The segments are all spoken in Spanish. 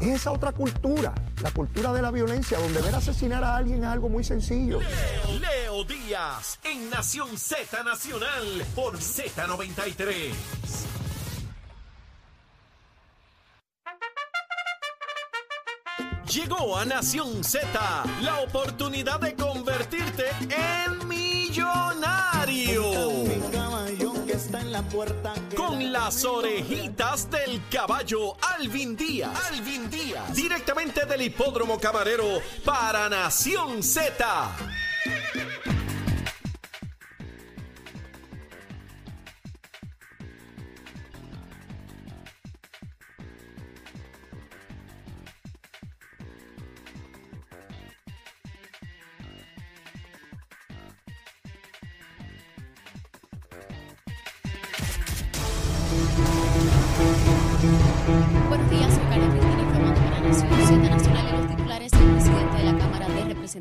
Es esa otra cultura, la cultura de la violencia, donde ver asesinar a alguien es algo muy sencillo. Leo, Leo Díaz en Nación Z Nacional por Z93. Llegó a Nación Z la oportunidad de convertirte en Con las orejitas del caballo Alvin Díaz. Alvin Díaz. Directamente del hipódromo camarero para Nación Z.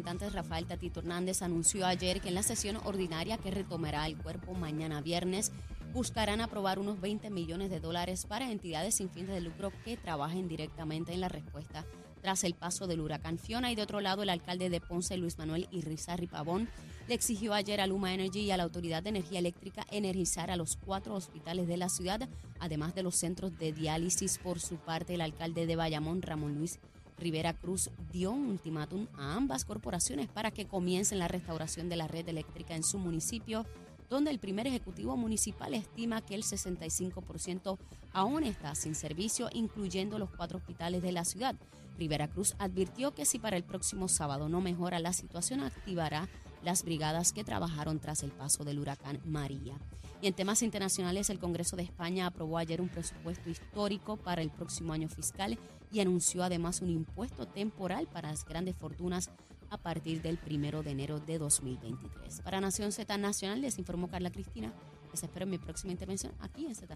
Rafael Tatito Hernández, anunció ayer que en la sesión ordinaria que retomará el cuerpo mañana viernes, buscarán aprobar unos 20 millones de dólares para entidades sin fines de lucro que trabajen directamente en la respuesta tras el paso del huracán Fiona. Y de otro lado, el alcalde de Ponce, Luis Manuel Irrizarri Pavón, le exigió ayer a Luma Energy y a la Autoridad de Energía Eléctrica energizar a los cuatro hospitales de la ciudad, además de los centros de diálisis. Por su parte, el alcalde de Bayamón, Ramón Luis Rivera Cruz, dio un ultimátum a ambas corporaciones para que comiencen la restauración de la red eléctrica en su municipio donde el primer ejecutivo municipal estima que el 65% aún está sin servicio, incluyendo los cuatro hospitales de la ciudad. Rivera Cruz advirtió que si para el próximo sábado no mejora la situación, activará las brigadas que trabajaron tras el paso del huracán María. Y en temas internacionales, el Congreso de España aprobó ayer un presupuesto histórico para el próximo año fiscal y anunció además un impuesto temporal para las grandes fortunas a partir del primero de enero de 2023. Para Nación Z Nacional les informó Carla Cristina. Les espero en mi próxima intervención aquí en Z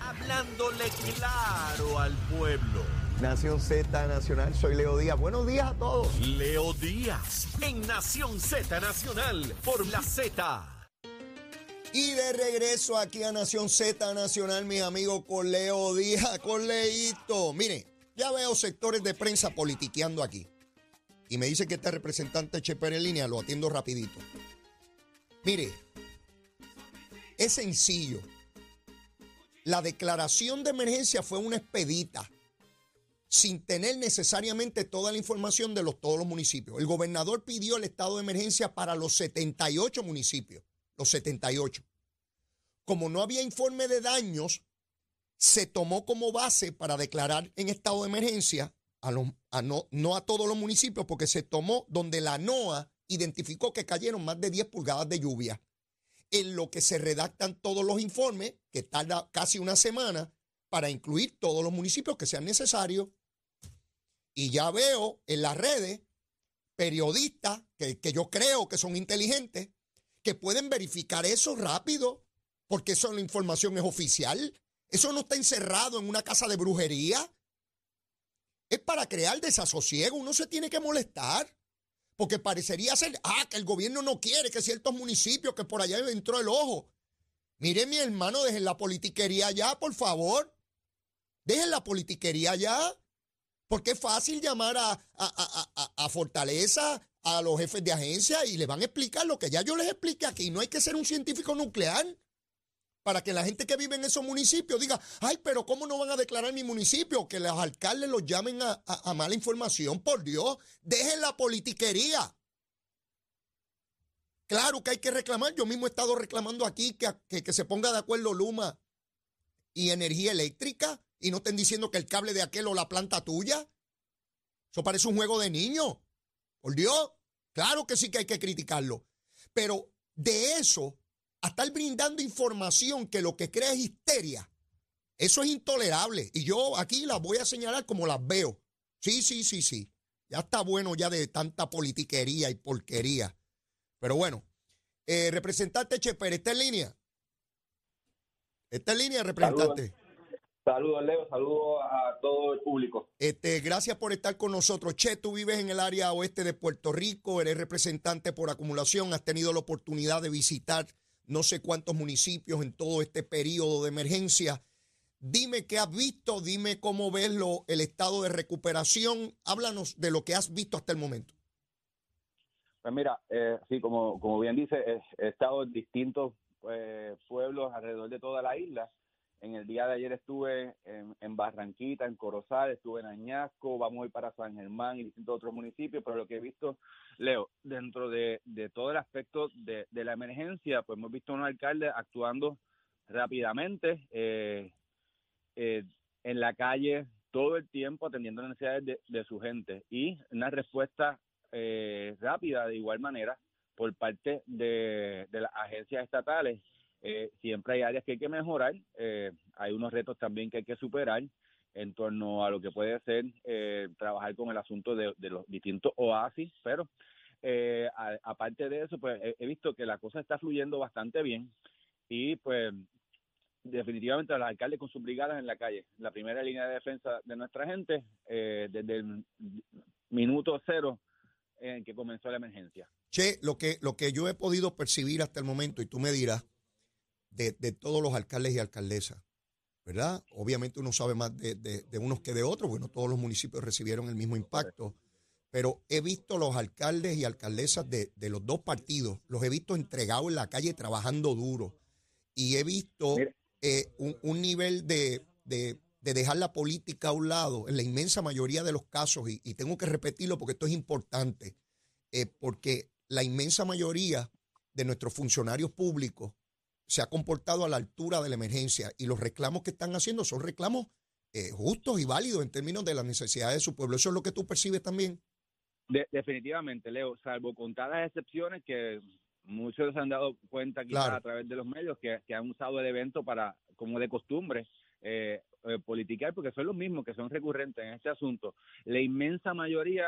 Hablándole claro al pueblo. Nación Z Nacional, soy Leo Díaz. Buenos días a todos. Leo Díaz en Nación Z Nacional por la Z. Y de regreso aquí a Nación Z Nacional, mis amigos, con Leo Díaz, con Leito. Mire, ya veo sectores de prensa politiqueando aquí. Y me dice que este representante Cheper en línea, lo atiendo rapidito. Mire, es sencillo. La declaración de emergencia fue una expedita, sin tener necesariamente toda la información de los, todos los municipios. El gobernador pidió el estado de emergencia para los 78 municipios, los 78. Como no había informe de daños, se tomó como base para declarar en estado de emergencia a no, no a todos los municipios, porque se tomó donde la NOAA identificó que cayeron más de 10 pulgadas de lluvia. En lo que se redactan todos los informes, que tarda casi una semana, para incluir todos los municipios que sean necesarios. Y ya veo en las redes periodistas que, que yo creo que son inteligentes, que pueden verificar eso rápido, porque eso la información es oficial. Eso no está encerrado en una casa de brujería es para crear desasosiego. Uno se tiene que molestar. Porque parecería ser, ah, que el gobierno no quiere que ciertos municipios, que por allá entró el ojo. Mire, mi hermano, dejen la politiquería ya, por favor. Dejen la politiquería ya. Porque es fácil llamar a, a, a, Fortaleza, a los jefes de agencia y le van a explicar lo que ya yo les expliqué aquí. No hay que ser un científico nuclear para que la gente que vive en esos municipios diga, ay, pero ¿cómo no van a declarar mi municipio? Que los alcaldes los llamen a, mala información, por Dios, dejen la politiquería. Claro que hay que reclamar, yo mismo he estado reclamando aquí que, que, se ponga de acuerdo Luma y energía eléctrica y no estén diciendo que el cable de aquel o la planta tuya. Eso parece un juego de niños. Por Dios, claro que sí que hay que criticarlo. Pero de eso a estar brindando información que lo que crea es histeria. Eso es intolerable. Y yo aquí las voy a señalar como las veo. Sí, sí, sí, sí. Ya está bueno ya de tanta politiquería y porquería. Pero bueno, eh, representante Cheper, ¿está en línea? ¿Está en línea, representante? Leo. Saludos a todo el público. Este, gracias por estar con nosotros. Che, tú vives en el área oeste de Puerto Rico, eres representante por acumulación, has tenido la oportunidad de visitar no sé cuántos municipios en todo este periodo de emergencia. Dime qué has visto, dime cómo ves lo, el estado de recuperación. Háblanos de lo que has visto hasta el momento. Pues mira, eh, sí, como, como bien dice, he, estado en distintos eh, pueblos alrededor de toda la isla. En el día de ayer estuve en, Barranquita, en Corozal, estuve en Añasco, vamos a ir para San Germán y distintos otros municipios, pero lo que he visto, Leo, dentro de, todo el aspecto de, la emergencia, pues hemos visto a un alcalde actuando rápidamente eh, eh, en la calle todo el tiempo atendiendo las necesidades de, su gente y una respuesta eh, rápida de igual manera por parte de, de las agencias estatales eh, siempre hay áreas que hay que mejorar, eh, hay unos retos también que hay que superar en torno a lo que puede ser eh, trabajar con el asunto de, los distintos oasis, pero aparte de eso, pues he, visto que la cosa está fluyendo bastante bien y pues definitivamente los alcaldes con sus brigadas en la calle, la primera línea de defensa de nuestra gente desde el minuto cero en que comenzó la emergencia. Che, lo que, lo que yo he podido percibir hasta el momento, y tú me dirás, de, todos los alcaldes y alcaldesas, ¿verdad? Obviamente uno sabe más de, unos que de otros, bueno, todos los municipios recibieron el mismo impacto, pero he visto los alcaldes y alcaldesas de, los dos partidos, los he visto entregados en la calle trabajando duro y he visto eh, un, nivel de, dejar la política a un lado en la inmensa mayoría de los casos, y, tengo que repetirlo porque esto es importante, eh, porque la inmensa mayoría de nuestros funcionarios públicos se ha comportado a la altura de la emergencia y los reclamos que están haciendo son reclamos eh, justos y válidos en términos de las necesidades de su pueblo. ¿Eso es lo que tú percibes también? definitivamente, Leo, salvo contadas excepciones que muchos se han dado cuenta quizás a través de los medios que, que, han usado el evento para, como de costumbre, eh, eh, politicar, porque son los mismos que son recurrentes en este asunto. La inmensa mayoría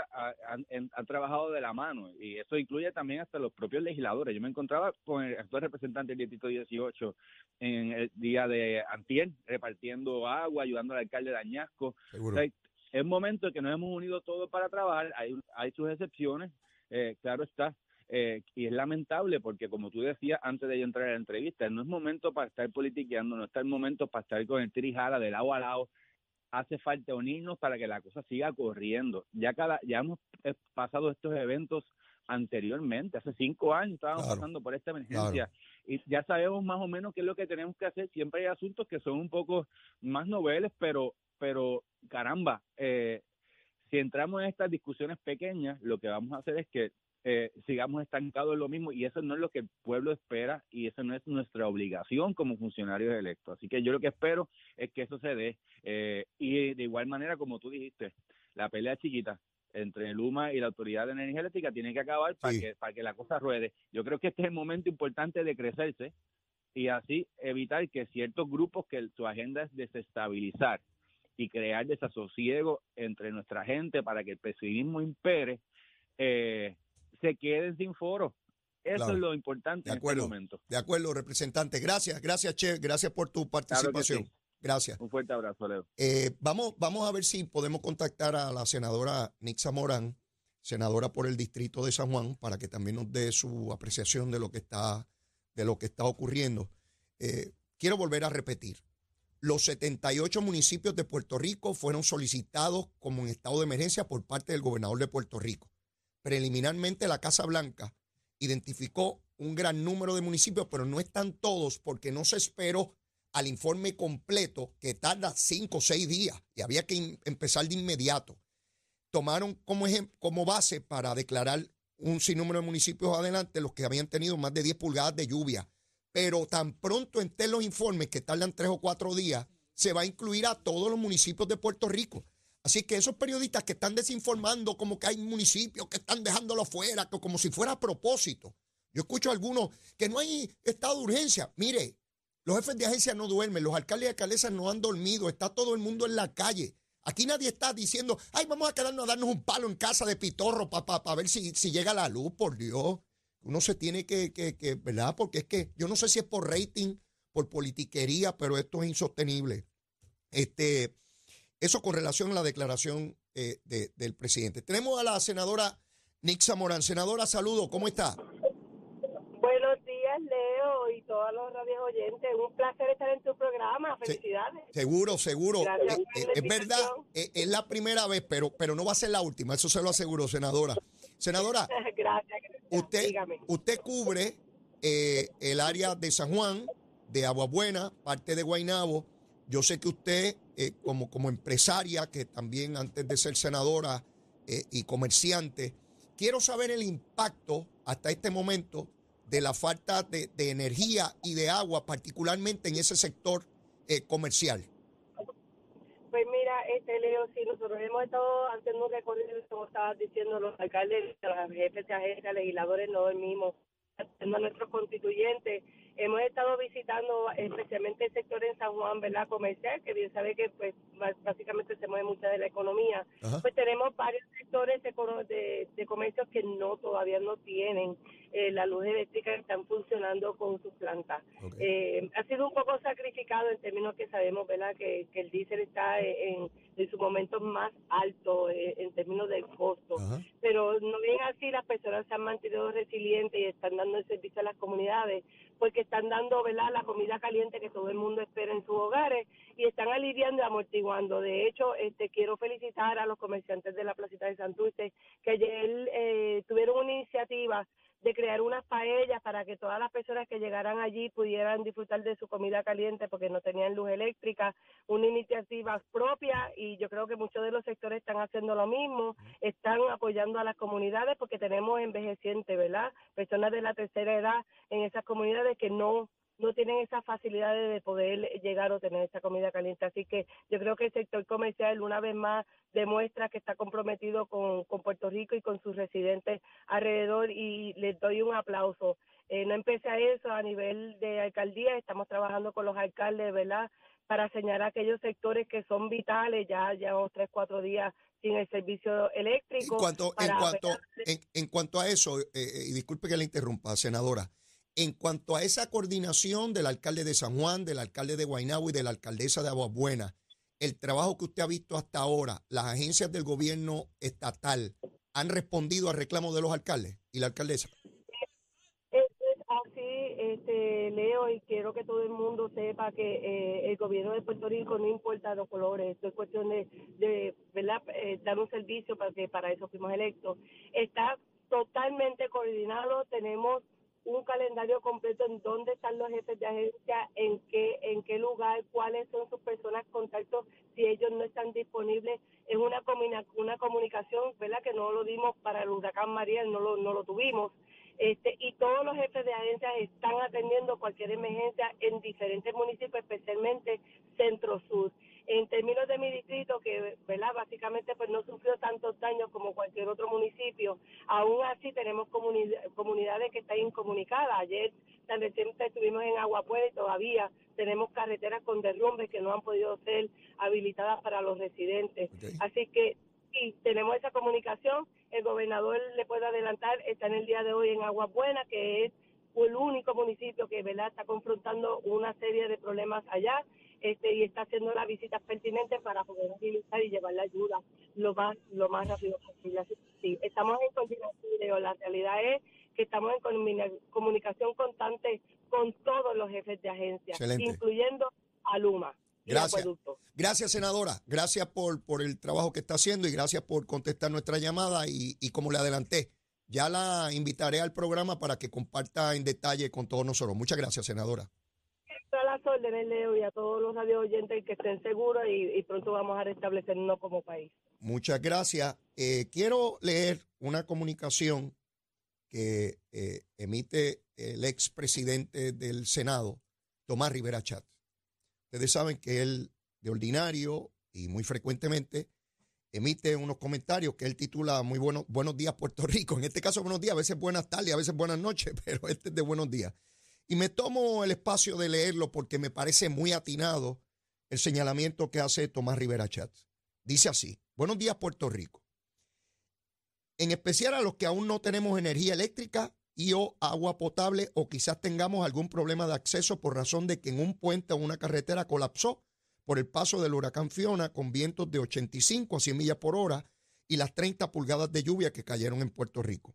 han trabajado de la mano y eso incluye también hasta los propios legisladores. Yo me encontraba con el actual representante del Distrito 18 en el día de Antier, repartiendo agua, ayudando al alcalde de Añasco. es un momento en que nos hemos unido todos para trabajar, hay, hay sus excepciones, eh, claro está, eh, y es lamentable porque, como tú decías antes de yo entrar a la entrevista, no es momento para estar politiqueando, no está el momento para estar con el tirijala de lado a lado. Hace falta unirnos para que la cosa siga corriendo. Ya cada, ya hemos eh, pasado estos eventos anteriormente, hace cinco años estábamos pasando por esta emergencia y ya sabemos más o menos qué es lo que tenemos que hacer. Siempre hay asuntos que son un poco más noveles, pero, pero caramba, eh, si entramos en estas discusiones pequeñas, lo que vamos a hacer es que eh, sigamos estancados en lo mismo y eso no es lo que el pueblo espera y eso no es nuestra obligación como funcionarios electos. Así que yo lo que espero es que eso se dé eh, y de igual manera como tú dijiste, la pelea chiquita entre el UMA y la Autoridad de Energía Eléctrica tiene que acabar para, que, para que la cosa ruede. Yo creo que este es el momento importante de crecerse y así evitar que ciertos grupos que su agenda es desestabilizar y crear desasosiego entre nuestra gente para que el pesimismo impere, eh, se queden sin foro. Eso es lo importante de acuerdo, en este momento. De acuerdo, representante. Gracias, gracias, Che. Gracias por tu participación. Gracias. Un fuerte abrazo, Leo. Eh, vamos, vamos a ver si podemos contactar a la senadora Nixa Morán, senadora por el distrito de San Juan, para que también nos dé su apreciación de lo que está, de lo que está ocurriendo. Eh, quiero volver a repetir. Los 78 municipios de Puerto Rico fueron solicitados como en estado de emergencia por parte del gobernador de Puerto Rico. Preliminarmente la Casa Blanca identificó un gran número de municipios, pero no están todos porque no se esperó al informe completo que tarda cinco o seis días y había que empezar de inmediato. Tomaron como, como base para declarar un sinnúmero de municipios adelante los que habían tenido más de 10 pulgadas de lluvia. Pero tan pronto estén los informes que tardan tres o cuatro días, se va a incluir a todos los municipios de Puerto Rico. Así que esos periodistas que están desinformando como que hay municipios que están dejándolo fuera, como si fuera a propósito. Yo escucho a algunos que no hay estado de urgencia. Mire, los jefes de agencia no duermen, los alcaldes y alcaldesas no han dormido, está todo el mundo en la calle. Aquí nadie está diciendo, ay, vamos a quedarnos a darnos un palo en casa de pitorro para ver si, si, llega la luz, por Dios. Uno se tiene que, que, que, ¿verdad? Porque es que yo no sé si es por rating, por politiquería, pero esto es insostenible. Este, eso con relación a la declaración eh, del presidente. Tenemos a la senadora Nixa Morán. Senadora, saludo, ¿cómo está? Buenos días Leo, y todos los radios oyentes. Un placer estar en tu programa. Felicidades. seguro, seguro. Eh, eh, es verdad, eh, es la primera vez, pero, pero no va a ser la última. Eso se lo aseguro, senadora. Senadora, gracias, usted, usted cubre el área de San Juan, de Aguabuena, parte de Guainabo. Yo sé que usted, como, como empresaria, que también antes de ser senadora y comerciante, quiero saber el impacto hasta este momento de la falta de, energía y de agua, particularmente en ese sector eh, comercial? Pues mira, este Leo, si nosotros hemos estado haciendo un recorrido, como estabas diciendo, los alcaldes, los jefes de agencia, legisladores, no dormimos, haciendo a nuestros constituyentes Hemos estado visitando especialmente el sector en San Juan, ¿verdad? Comercial, que bien sabe que pues básicamente se mueve mucha de la economía. Pues tenemos varios sectores de, de, comercios que no todavía no tienen eh, la luz eléctrica, que están funcionando con sus plantas. Eh, ha sido un poco sacrificado en términos que sabemos, ¿verdad? Que, que el diésel está en, en su momento más alto eh, en términos del costo. Así, las personas se han mantenido resilientes y están dando el servicio a las comunidades porque están dando ¿verdad? la comida caliente que todo el mundo espera en sus hogares y están aliviando y amortiguando. De hecho, este quiero felicitar a los comerciantes de la Placita de Santurce que ayer eh, tuvieron una iniciativa de crear unas paellas para que todas las personas que llegaran allí pudieran disfrutar de su comida caliente porque no tenían luz eléctrica, una iniciativa propia y yo creo que muchos de los sectores están haciendo lo mismo, están apoyando a las comunidades porque tenemos envejecientes, ¿verdad? Personas de la tercera edad en esas comunidades que no no tienen esa facilidad de poder llegar o tener esa comida caliente. Así que yo creo que el sector comercial una vez más demuestra que está comprometido con, Puerto Rico y con sus residentes alrededor y les doy un aplauso. Eh, no empecé a eso a nivel de alcaldía, estamos trabajando con los alcaldes, ¿verdad? Para señalar aquellos sectores que son vitales, ya llevamos tres, cuatro días sin el servicio eléctrico. En cuanto, en cuanto, en, cuanto a eso, eh, eh, y disculpe que le interrumpa, senadora, en cuanto a esa coordinación del alcalde de San Juan, del alcalde de Guaynabo y de la alcaldesa de Aguabuena, el trabajo que usted ha visto hasta ahora, las agencias del gobierno estatal han respondido al reclamo de los alcaldes y la alcaldesa. así, este, Leo, y quiero que todo el mundo sepa que eh, el gobierno de Puerto Rico no importa los colores, esto es cuestión de, de ¿verdad? Eh, dar un servicio para que para eso fuimos electos. Está totalmente coordinado, tenemos un calendario completo en dónde están los jefes de agencia, en qué, en qué lugar, cuáles son sus personas contactos, si ellos no están disponibles. Es una, una comunicación, ¿verdad? Que no lo dimos para el huracán María, no lo, no lo tuvimos. Este, y todos los jefes de agencias están atendiendo cualquier emergencia en diferentes municipios, especialmente centro-sur. En términos de mi distrito, que ¿verdad? básicamente pues no sufrió tantos daños como cualquier otro municipio, aún así tenemos comunidades que están incomunicadas. Ayer tan reciente estuvimos en Aguapuela y todavía tenemos carreteras con derrumbes que no han podido ser habilitadas para los residentes. Así que sí, tenemos esa comunicación. El gobernador le puede adelantar, está en el día de hoy en Aguabuena, que es el único municipio que ¿verdad? está confrontando una serie de problemas allá este, y está haciendo las visitas pertinentes para poder utilizar y llevar la ayuda lo más lo más rápido posible. Así, sí, estamos en coordinación, la realidad es que estamos en comunicación constante con todos los jefes de agencia, incluyendo a Luma. Gracias. Gracias, senadora. Gracias por, por el trabajo que está haciendo y gracias por contestar nuestra llamada. Y, y como le adelanté, ya la invitaré al programa para que comparta en detalle con todos nosotros. Muchas gracias, senadora las órdenes, Leo, y a todos los radio oyentes que estén seguros y, pronto vamos a restablecernos como país. Muchas gracias. Eh, quiero leer una comunicación que eh, emite el expresidente del Senado, Tomás Rivera Chat. Ustedes saben que él, de ordinario y muy frecuentemente, emite unos comentarios que él titula muy buenos, buenos días Puerto Rico. En este caso, buenos días, a veces buenas tardes, a veces buenas noches, pero este es de buenos días. Y me tomo el espacio de leerlo porque me parece muy atinado el señalamiento que hace Tomás Rivera Chats. Dice así, buenos días Puerto Rico. En especial a los que aún no tenemos energía eléctrica y o agua potable o quizás tengamos algún problema de acceso por razón de que en un puente o una carretera colapsó por el paso del huracán Fiona con vientos de 85 a 100 millas por hora y las 30 pulgadas de lluvia que cayeron en Puerto Rico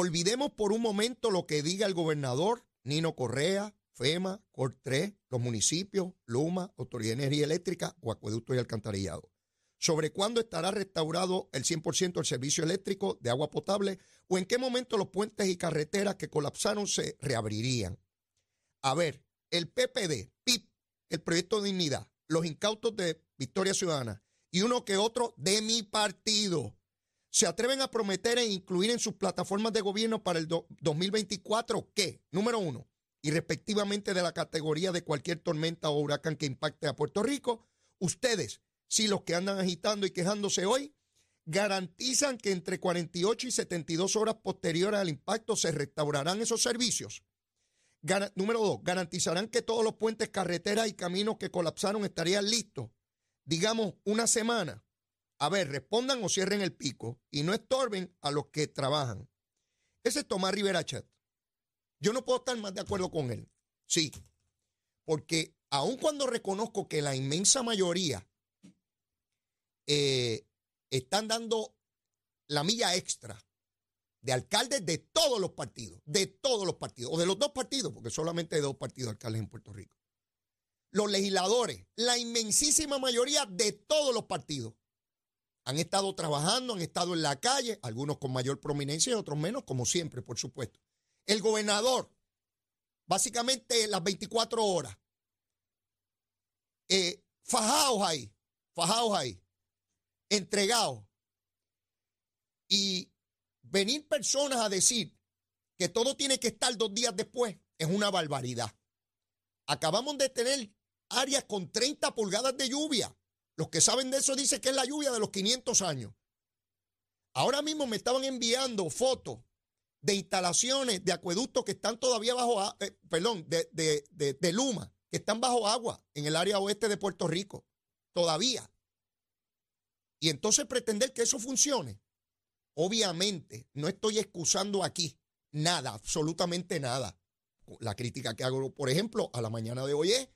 Olvidemos por un momento lo que diga el gobernador Nino Correa, FEMA, COR 3, los municipios, Luma, Autoridad de Energía Eléctrica o Acueducto y Alcantarillado. Sobre cuándo estará restaurado el 100% del servicio eléctrico de agua potable o en qué momento los puentes y carreteras que colapsaron se reabrirían. A ver, el PPD, PIP, el Proyecto de Dignidad, los incautos de Victoria Ciudadana y uno que otro de mi partido se atreven a prometer e incluir en sus plataformas de gobierno para el 2024 que, número uno, y respectivamente de la categoría de cualquier tormenta o huracán que impacte a Puerto Rico, ustedes, si los que andan agitando y quejándose hoy, garantizan que entre 48 y 72 horas posteriores al impacto se restaurarán esos servicios. número dos, garantizarán que todos los puentes, carreteras y caminos que colapsaron estarían listos, digamos, una semana a ver, respondan o cierren el pico y no estorben a los que trabajan. Ese es Tomás Rivera Chat. Yo no puedo estar más de acuerdo con él. Sí, porque aun cuando reconozco que la inmensa mayoría eh, están dando la milla extra de alcaldes de todos los partidos, de todos los partidos, o de los dos partidos, porque solamente hay dos partidos alcaldes en Puerto Rico. Los legisladores, la inmensísima mayoría de todos los partidos, han estado trabajando, han estado en la calle, algunos con mayor prominencia y otros menos, como siempre, por supuesto. El gobernador, básicamente las 24 horas, eh, fajados ahí, fajados ahí, entregados. Y venir personas a decir que todo tiene que estar dos días después es una barbaridad. Acabamos de tener áreas con 30 pulgadas de lluvia. Los que saben de eso dicen que es la lluvia de los 500 años. Ahora mismo me estaban enviando fotos de instalaciones de acueductos que están todavía bajo, eh, perdón, de, de Luma, que están bajo agua en el área oeste de Puerto Rico, todavía. Y entonces pretender que eso funcione. Obviamente, no estoy excusando aquí nada, absolutamente nada. La crítica que hago, por ejemplo, a la mañana de hoy es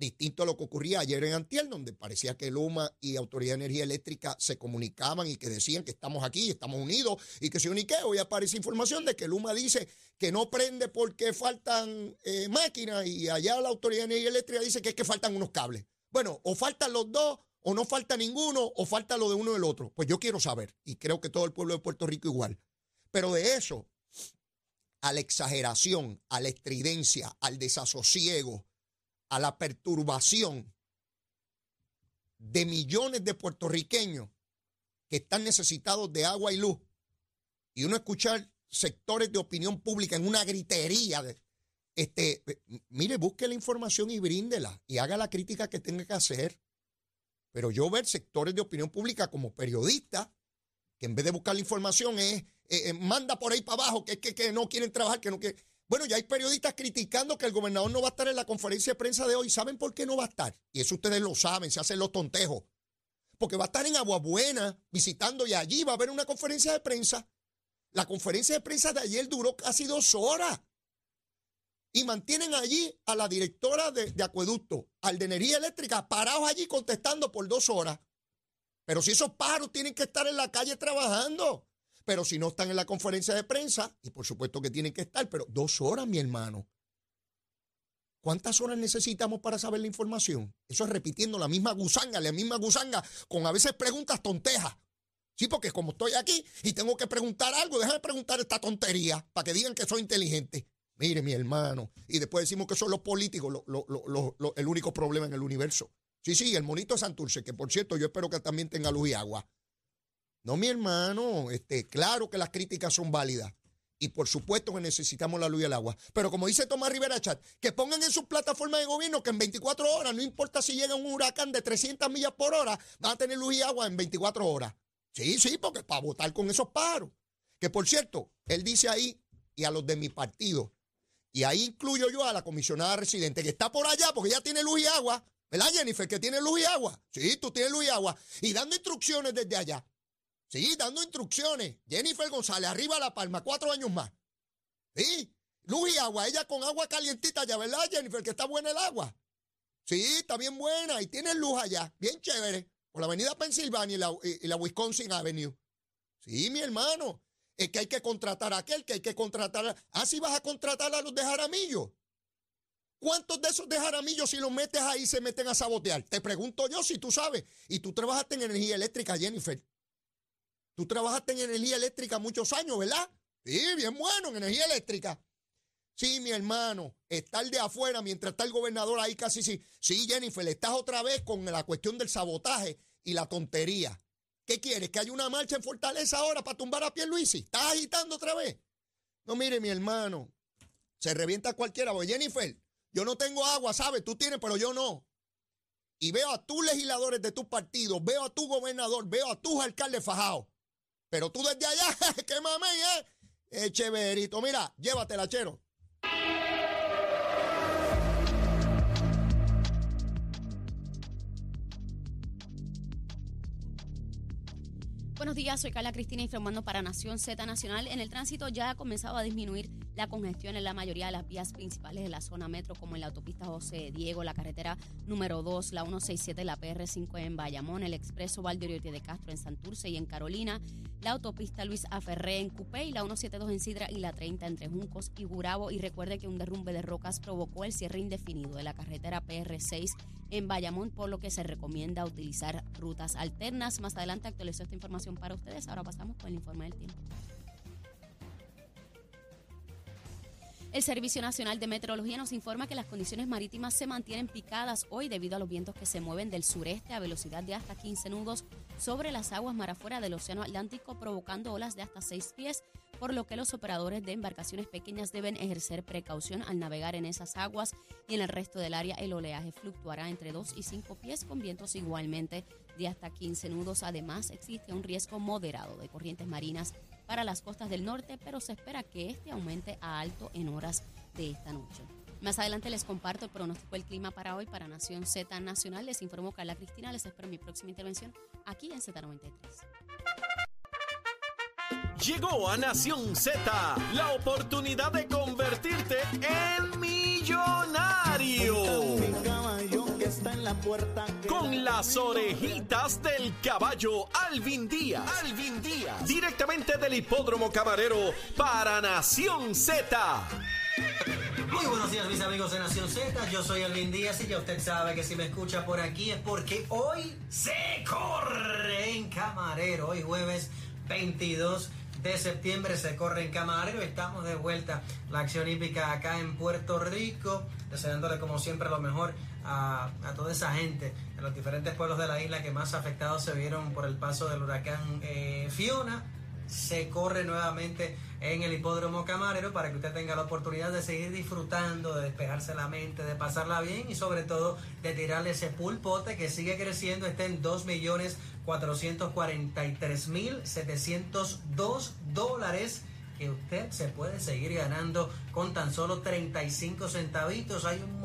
distinto a lo que ocurría ayer en Antiel, donde parecía que Luma y Autoridad de Energía Eléctrica se comunicaban y que decían que estamos aquí, estamos unidos y que se unique. Hoy aparece información de que Luma dice que no prende porque faltan eh, máquinas y allá la Autoridad de Energía Eléctrica dice que es que faltan unos cables. Bueno, o faltan los dos, o no falta ninguno, o falta lo de uno del otro. Pues yo quiero saber, y creo que todo el pueblo de Puerto Rico igual. Pero de eso, a la exageración, a la estridencia, al desasosiego, a la perturbación de millones de puertorriqueños que están necesitados de agua y luz, y uno escuchar sectores de opinión pública en una gritería de, este, mire, busque la información y bríndela y haga la crítica que tenga que hacer. Pero yo ver sectores de opinión pública como periodistas, que en vez de buscar la información es, eh, eh, manda por ahí para abajo, que, que, que no quieren trabajar, que no quieren. Bueno, ya hay periodistas criticando que el gobernador no va a estar en la conferencia de prensa de hoy. ¿Saben por qué no va a estar? Y eso ustedes lo saben, se hacen los tontejos. Porque va a estar en Aguabuena visitando y allí va a haber una conferencia de prensa. La conferencia de prensa de ayer duró casi dos horas. Y mantienen allí a la directora de, acueducto, al de energía eléctrica, parados allí contestando por dos horas. Pero si esos paros tienen que estar en la calle trabajando. Pero si no están en la conferencia de prensa, y por supuesto que tienen que estar, pero dos horas, mi hermano. ¿Cuántas horas necesitamos para saber la información? Eso es repitiendo la misma gusanga, la misma gusanga, con a veces preguntas tontejas. Sí, porque como estoy aquí y tengo que preguntar algo, déjame preguntar esta tontería para que digan que soy inteligente. Mire, mi hermano. Y después decimos que son los políticos el único problema en el universo. Sí, sí, el monito de Santurce, que por cierto yo espero que también tenga luz y agua. No, mi hermano, este, claro que las críticas son válidas. Y por supuesto que necesitamos la luz y el agua. Pero como dice Tomás Rivera Chat, que pongan en sus plataformas de gobierno que en 24 horas, no importa si llega un huracán de 300 millas por hora, van a tener luz y agua en 24 horas. Sí, sí, porque para votar con esos paros. Que por cierto, él dice ahí, y a los de mi partido, y ahí incluyo yo a la comisionada residente, que está por allá porque ya tiene luz y agua. ¿Verdad, Jennifer? Que tiene luz y agua. Sí, tú tienes luz y agua. Y dando instrucciones desde allá. Sí, dando instrucciones. Jennifer González, arriba La Palma, cuatro años más. Sí, luz y agua. Ella con agua calientita ya, ¿verdad, Jennifer? Que está buena el agua. Sí, está bien buena. Y tiene luz allá, bien chévere. Por la avenida Pennsylvania y la, Wisconsin Avenue. Sí, mi hermano. Es que hay que contratar a aquel, que hay que contratar a... Ah, si vas a contratar a los de Jaramillo. ¿Cuántos de esos de Jaramillo, si los metes ahí, se meten a sabotear? Te pregunto yo si tú sabes. Y tú trabajaste en energía eléctrica, Jennifer. Tú trabajaste en energía eléctrica muchos años, ¿verdad? Sí, bien bueno en energía eléctrica. Sí, mi hermano, estar de afuera mientras está el gobernador ahí casi sí. Sí, Jennifer, estás otra vez con la cuestión del sabotaje y la tontería. ¿Qué quieres? ¿Que haya una marcha en Fortaleza ahora para tumbar a Pierluisi? ¿Estás agitando otra vez? No, mire, mi hermano, se revienta cualquiera. Porque Jennifer, yo no tengo agua, ¿sabes? Tú tienes, pero yo no. Y veo a tus legisladores de tus partidos, veo a tu gobernador, veo a tus alcaldes fajados. Pero tú desde allá, qué mamey, ¿eh? Echeverito, mira, llévatela, chero. Buenos días, soy Carla Cristina informando para Nación Z Nacional. En el tránsito ya ha comenzado a disminuir la congestión en la mayoría de las vías principales de la zona metro, como en la autopista José Diego, la carretera número 2, la 167, la PR5 en Bayamón, el expreso Valdoriotti de Castro en Santurce y en Carolina, la autopista Luis Aferré en Cupé y la 172 en Sidra y la 30 entre Juncos y Gurabo. Y recuerde que un derrumbe de rocas provocó el cierre indefinido de la carretera PR6 en Bayamón, por lo que se recomienda utilizar rutas alternas. Más adelante actualizo esta información para ustedes. Ahora pasamos con el informe del tiempo. El Servicio Nacional de Meteorología nos informa que las condiciones marítimas se mantienen picadas hoy debido a los vientos que se mueven del sureste a velocidad de hasta 15 nudos sobre las aguas mar afuera del Océano Atlántico, provocando olas de hasta 6 pies, por lo que los operadores de embarcaciones pequeñas deben ejercer precaución al navegar en esas aguas y en el resto del área el oleaje fluctuará entre 2 y 5 pies con vientos igualmente de hasta 15 nudos. Además, existe un riesgo moderado de corrientes marinas para las costas del norte, pero se espera que este aumente a alto en horas de esta noche. Más adelante les comparto el pronóstico del clima para hoy para Nación Z Nacional. Les informo Carla Cristina. Les espero en mi próxima intervención aquí en Z93. Llegó a Nación Z la oportunidad de convertirte en millonario con las orejitas del caballo Alvin Díaz. Alvin Díaz. Directamente del hipódromo camarero para Nación Z. Muy buenos días mis amigos de Nación Z, yo soy Alvin Díaz y ya usted sabe que si me escucha por aquí es porque hoy se corre en camarero, hoy jueves 22 de septiembre se corre en Camarero. Estamos de vuelta la acción hípica acá en Puerto Rico, deseándole como siempre lo mejor a, toda esa gente los diferentes pueblos de la isla que más afectados se vieron por el paso del huracán eh, Fiona. Se corre nuevamente en el hipódromo camarero para que usted tenga la oportunidad de seguir disfrutando, de despejarse la mente, de pasarla bien y sobre todo de tirarle ese pulpote que sigue creciendo, está en 2.443.702 dólares que usted se puede seguir ganando con tan solo 35 centavitos. Hay un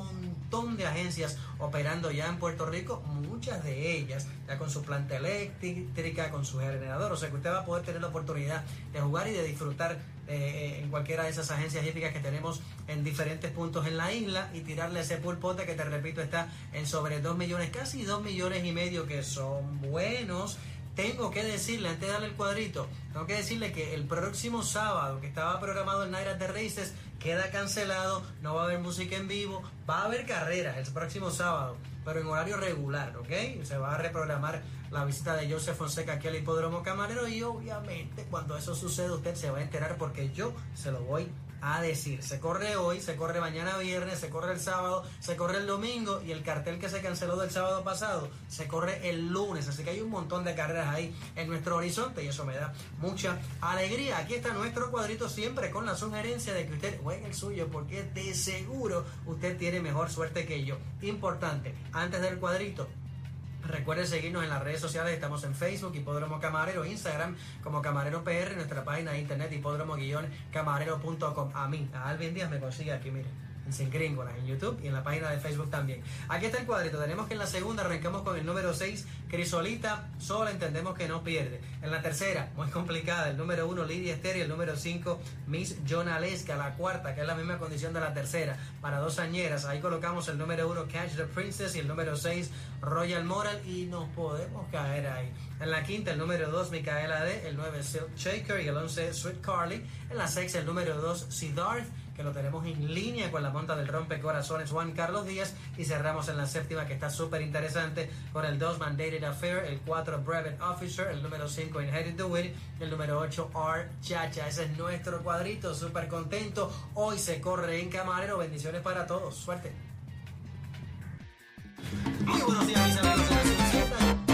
de agencias operando ya en Puerto Rico, muchas de ellas ya con su planta eléctrica, con su generador, o sea que usted va a poder tener la oportunidad de jugar y de disfrutar eh, en cualquiera de esas agencias hípicas que tenemos en diferentes puntos en la isla y tirarle ese pulpote que te repito está en sobre 2 millones, casi 2 millones y medio que son buenos tengo que decirle, antes de darle el cuadrito, tengo que decirle que el próximo sábado que estaba programado el Night de Races queda cancelado, no va a haber música en vivo, va a haber carreras el próximo sábado, pero en horario regular, ¿ok? Se va a reprogramar la visita de Joseph Fonseca aquí al Hipódromo Camarero y obviamente cuando eso suceda usted se va a enterar porque yo se lo voy a decir. Se corre hoy, se corre mañana viernes, se corre el sábado, se corre el domingo y el cartel que se canceló del sábado pasado se corre el lunes. Así que hay un montón de carreras ahí en nuestro horizonte y eso me da mucha alegría. Aquí está nuestro cuadrito siempre con la sugerencia de que usted juegue el suyo porque de seguro usted tiene mejor suerte que yo. Importante, antes del cuadrito, Recuerden seguirnos en las redes sociales, estamos en Facebook, Hipódromo Camarero, Instagram como Camarero PR, nuestra página de internet hipódromo-camarero.com. A mí, a Alvin Díaz me consigue aquí, mire. En Sin Gringolas, en YouTube y en la página de Facebook también. Aquí está el cuadrito. Tenemos que en la segunda arrancamos con el número 6, Crisolita. Sola entendemos que no pierde. En la tercera, muy complicada, el número 1, Lidia Esther y el número 5, Miss Jonalesca. La cuarta, que es la misma condición de la tercera, para dos añeras. Ahí colocamos el número 1, Catch the Princess y el número 6, Royal Moral. Y nos podemos caer ahí. En la quinta, el número 2, Micaela D. El 9, Silk Shaker. Y el 11, Sweet Carly. En la sexta, el número 2, Siddharth que lo tenemos en línea con la monta del rompecorazones Juan Carlos Díaz y cerramos en la séptima que está súper interesante con el 2 Mandated Affair, el 4 Brevet Officer, el número 5 Inherited to Win, el número 8 R Chacha. Ese es nuestro cuadrito, súper contento. Hoy se corre en Camarero. Bendiciones para todos. Suerte. Muy buenos días, mis amigos.